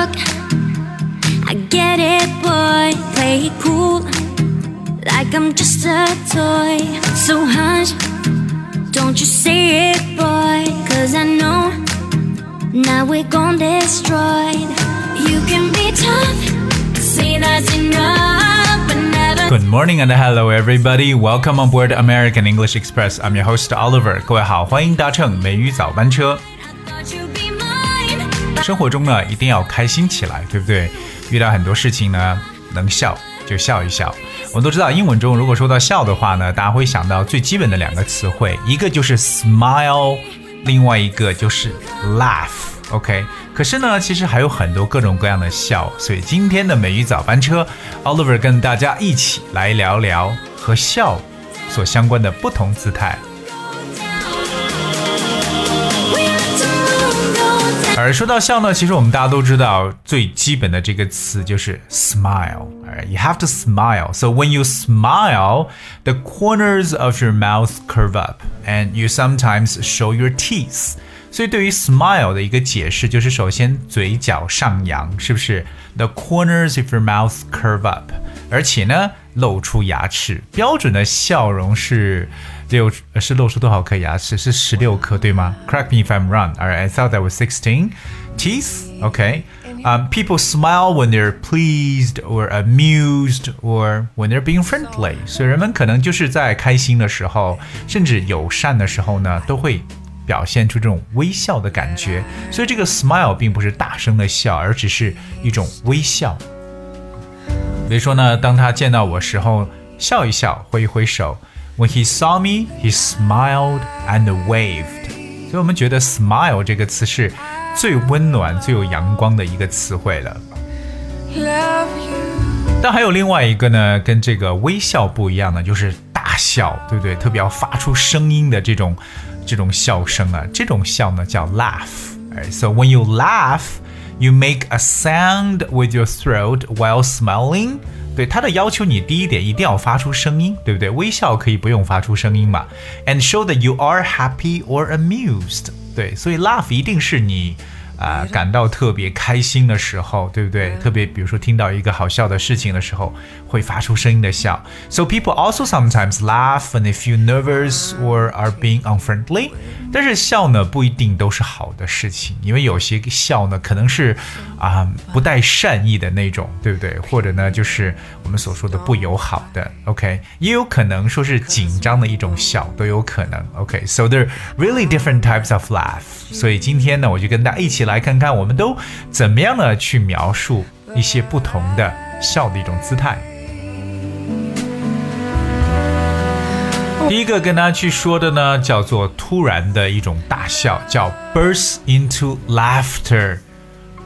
struck. I get it, boy. Play it cool, like I'm just a toy. So hush, don't you say it, boy. Cause I know now we're gone destroyed. You can be tough, say that's enough, but never. Good morning and hello everybody. Welcome on board American English Express. I'm your host Oliver. 各位好，欢迎搭乘美语早班车。 Thought you'd be mine. 生活中呢，一定要开心起来，对不对？遇到很多事情呢，能笑就笑一笑。我们都知道，英文中如果说到笑的话呢，大家会想到最基本的两个词汇，一个就是 smile，另外一个就是 laugh。OK，可是呢，其实还有很多各种各样的笑，所以今天的美语早班车，Oliver 跟大家一起来聊聊和笑所相关的不同姿态。而说到笑呢，其实我们大家都知道最基本的这个词就是 smile you have to smile. So when you smile, the corners of your mouth curve up, and you sometimes show your teeth. 所以对于 smile 的一个解释就是，首先嘴角上扬，是不是？The corners of your mouth curve up，而且呢露出牙齿。标准的笑容是六呃是露出多少颗牙齿？是十六颗，对吗？Correct me if I'm wrong. Alright, I thought that was sixteen teeth. Okay. Um, people smile when they're pleased or amused or when they're being friendly. 所以人们可能就是在开心的时候，甚至友善的时候呢，都会表现出这种微笑的感觉。所以这个 smile 并不是大声的笑，而只是一种微笑。比如说呢，当他见到我时候，笑一笑，挥一挥手。 When he saw me, he smiled and waved. 所以我们觉得 smile 这个词是最温暖、最有阳光的一个词汇了。但还有另外一个呢，跟这个微笑不一样的，就是大笑，对不对？特别要发出声音的这种这种笑声啊，这种笑呢叫 laugh。Right? So when you laugh, you make a sound with your throat while smiling. 对他的要求，你第一点一定要发出声音，对不对？微笑可以不用发出声音嘛。And show that you are happy or amused. 对，所以 laugh 一定是你。啊、感到特别开心的时候，对不对？特别比如说听到一个好笑的事情的时候，会发出声音的笑。So people also sometimes laugh when they feel nervous or are being unfriendly。但是笑呢，不一定都是好的事情，因为有些笑呢，可能是啊、不带善意的那种，对不对？或者呢，就是我们所说的不友好的。OK，也有可能说是紧张的一种笑，都有可能。OK，so、there are really different types of laugh。所以今天呢，我就跟大家一起来看看，我们都怎么样呢去描述一些不同的笑的一种姿态。第一个跟大家去说的呢，叫做突然的一种大笑，叫 burst into laughter。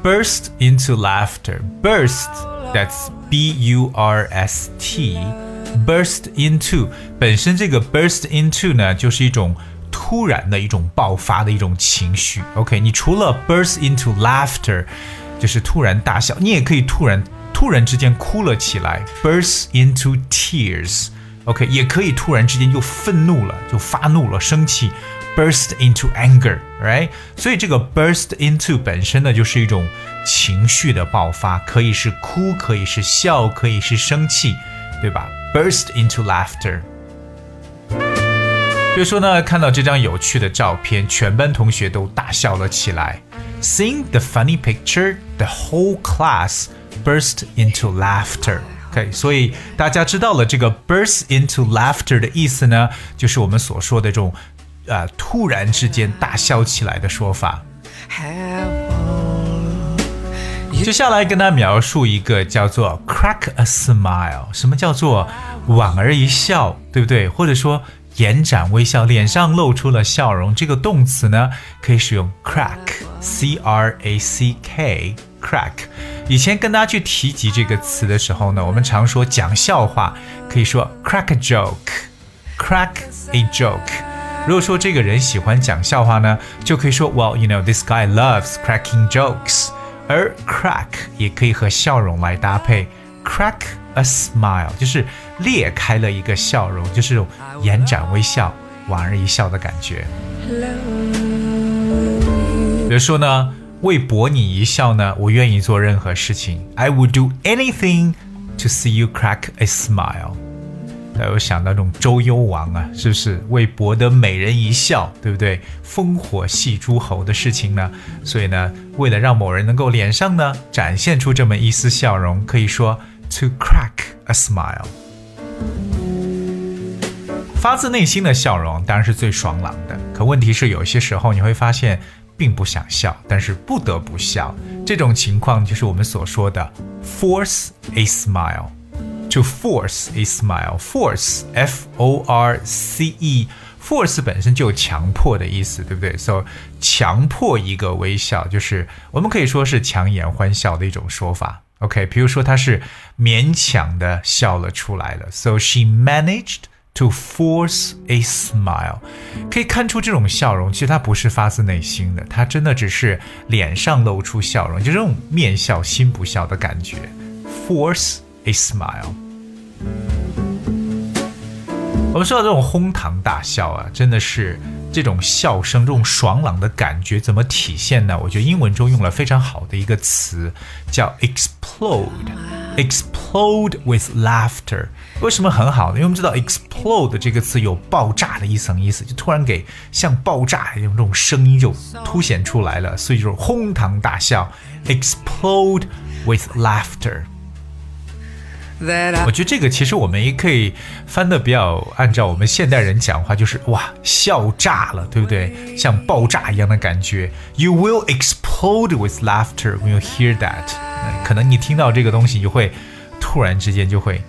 burst into laughter. Burst, that's B U R S T. Burst into 本身这个 burst into 呢，就是一种突然的一种爆发的一种情绪。OK，你除了 burst into laughter，就是突然大笑，你也可以突然突然之间哭了起来，burst into tears。OK，也可以突然之间就愤怒了，就发怒了，生气，burst into anger，right？所以这个 burst into 本身呢，就是一种情绪的爆发，可以是哭，可以是笑，可以是生气，对吧？burst into laughter。比如说呢，看到这张有趣的照片，全班同学都大笑了起来。Seeing the funny picture, the whole class burst into laughter. OK，所以大家知道了这个 burst into laughter 的意思呢，就是我们所说的这种，呃，突然之间大笑起来的说法。接下来跟大家描述一个叫做 crack a smile，什么叫做莞尔一笑，对不对？或者说延展微笑，脸上露出了笑容。这个动词呢，可以使用 crack，c r a c k，crack。以前跟大家去提及这个词的时候呢，我们常说讲笑话，可以说 crack a joke，crack a joke。如果说这个人喜欢讲笑话呢，就可以说 Well, you know, this guy loves cracking jokes。而 crack 也可以和笑容来搭配，crack a smile 就是裂开了一个笑容，就是延展微笑、莞尔一笑的感觉。比如说呢，为博你一笑呢，我愿意做任何事情。I would do anything to see you crack a smile。大家有想到这种周幽王啊，是不是为博得美人一笑，对不对？烽火戏诸侯的事情呢？所以呢，为了让某人能够脸上呢展现出这么一丝笑容，可以说 to crack a smile。发自内心的笑容当然是最爽朗的，可问题是有些时候你会发现并不想笑，但是不得不笑。这种情况就是我们所说的 force a smile。To force a smile, force, F-O-R-C-E, force 本身就有强迫的意思，对不对？So 强迫一个微笑，就是我们可以说是强颜欢笑的一种说法。OK，比如说她是勉强的笑了出来了，So she managed to force a smile。可以看出这种笑容其实它不是发自内心的，它真的只是脸上露出笑容，就这种面笑心不笑的感觉。Force a smile。我们说到这种哄堂大笑啊，真的是这种笑声、这种爽朗的感觉怎么体现呢？我觉得英文中用了非常好的一个词，叫 explode。ex。Explode with laughter。为什么很好呢？因为我们知道 explode 这个词有爆炸的一层意思，就突然给像爆炸一样这种声音就凸显出来了，所以就是哄堂大笑，explode with laughter。我觉得这个其实我们也可以翻的比较按照我们现代人讲话，就是哇笑炸了，对不对？像爆炸一样的感觉。You will explode with laughter when you hear that。可能你听到这个东西，就会突然之间就会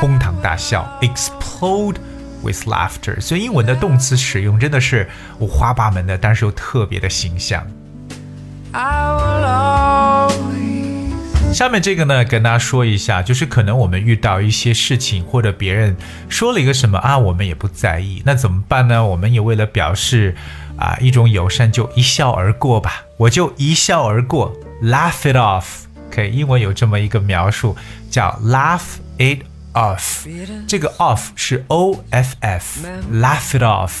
哄堂大笑，explode with laughter。所以英文的动词使用真的是五花八门的，但是又特别的形象。下面这个呢，跟大家说一下，就是可能我们遇到一些事情，或者别人说了一个什么啊，我们也不在意，那怎么办呢？我们也为了表示啊一种友善，就一笑而过吧，我就一笑而过，laugh it off。OK，英文有这么一个描述，叫 laugh it off。这个 off 是 O F F，laugh it off，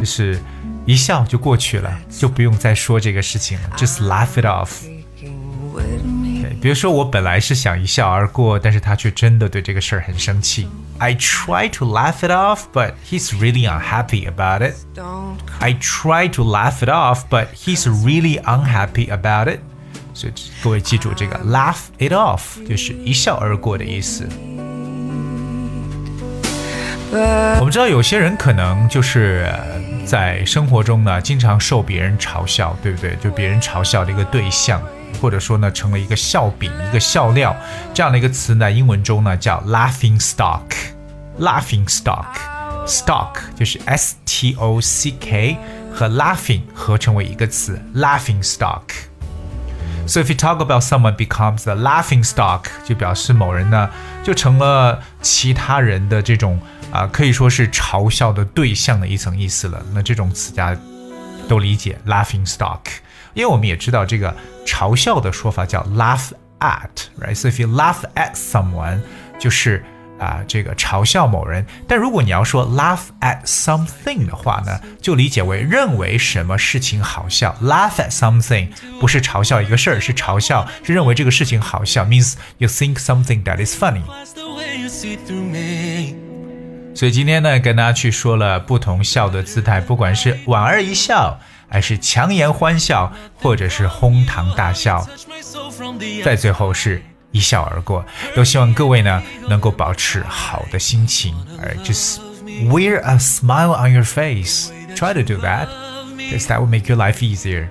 就是一笑就过去了，就不用再说这个事情了，just laugh it off。比如说，我本来是想一笑而过，但是他却真的对这个事儿很生气。I try to laugh it off, but he's really unhappy about it. I try to laugh it off, but he's really unhappy about it. 所以各位记住，这个 laugh it off 就是一笑而过的意思。我们知道有些人可能就是在生活中呢，经常受别人嘲笑，对不对？就别人嘲笑的一个对象。或者说呢，成了一个笑柄、一个笑料，这样的一个词呢，英文中呢叫 laughing stock。laughing stock，stock 就是 s t o c k 和 laughing 合成为一个词，laughing stock。So if you talk about someone becomes a laughing stock，就表示某人呢就成了其他人的这种啊、可以说是嘲笑的对象的一层意思了。那这种词大家都理解，laughing stock。因为我们也知道这个嘲笑的说法叫 laugh at，right？So if you laugh at someone，就是啊这个嘲笑某人。但如果你要说 laugh at something 的话呢，就理解为认为什么事情好笑。laugh at something 不是嘲笑一个事儿，是嘲笑，是认为这个事情好笑，means you think something that is funny。所以今天呢，跟大家去说了不同笑的姿态，不管是莞尔一笑。还是强颜欢笑，或者是哄堂大笑，在最后是一笑而过。都希望各位呢能够保持好的心情，而 just wear a smile on your face. Try to do that, because that will make your life easier.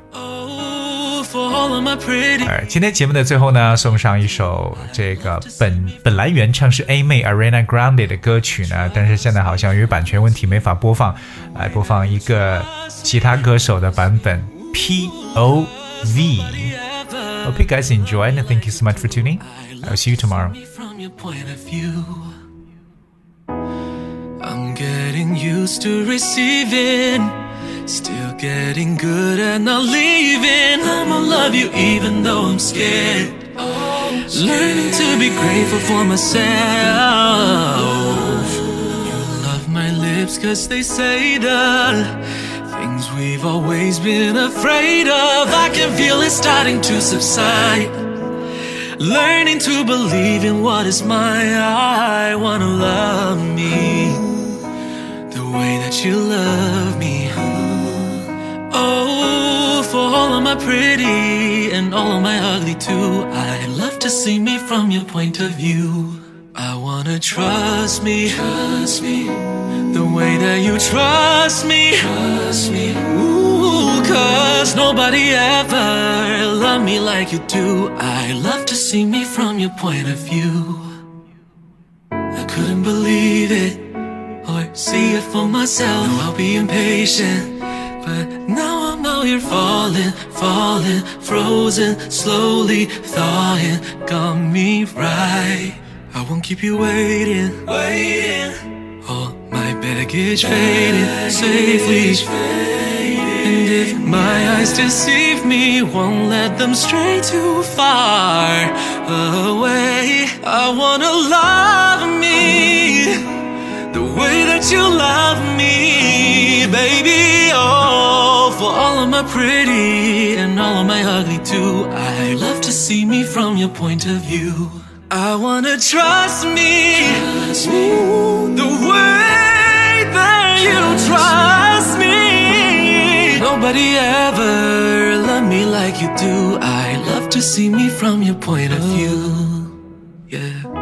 而今天节目的最后呢，送上一首这个本本来原唱是 A 妹 Ariana Grande 的歌曲呢，但是现在好像因为版权问题没法播放，来播放一个其他歌手的版本 P O V。Hope you guys enjoyed and thank you so much for tuning. I'll see you tomorrow. I'm getting used to receiving. Still getting good at not leaving. I'ma love you even though I'm scared. Learning to be grateful for myself. You love my lips cause they say we we've always been afraid of. I can feel it starting to subside. Learning to believe in what is mine. I wanna love me the way that you love me. Oh, for all of my pretty and all of my ugly too. I'd love to see me from your point of view. I wanna trust me, trust me, the way that you trust me, trust me. Ooh, cause nobody ever loved me like you do. I love to see me from your point of view. I couldn't believe it or see it for myself. No, I'll be impatient. But now I'm out here falling, falling, frozen, slowly thawing. Got me right. I won't keep you waiting, waiting. All my baggage fading safely. And if my eyes deceive me, won't let them stray too far away. I wanna love me the way that you love me, baby. Oh, for all of my pretty and all of my ugly too. I love to see me from your point of view. I wanna trust me, Ooh, the way that you trust me. Nobody ever loved me like you do. I love to see me from your point of view. Yeah.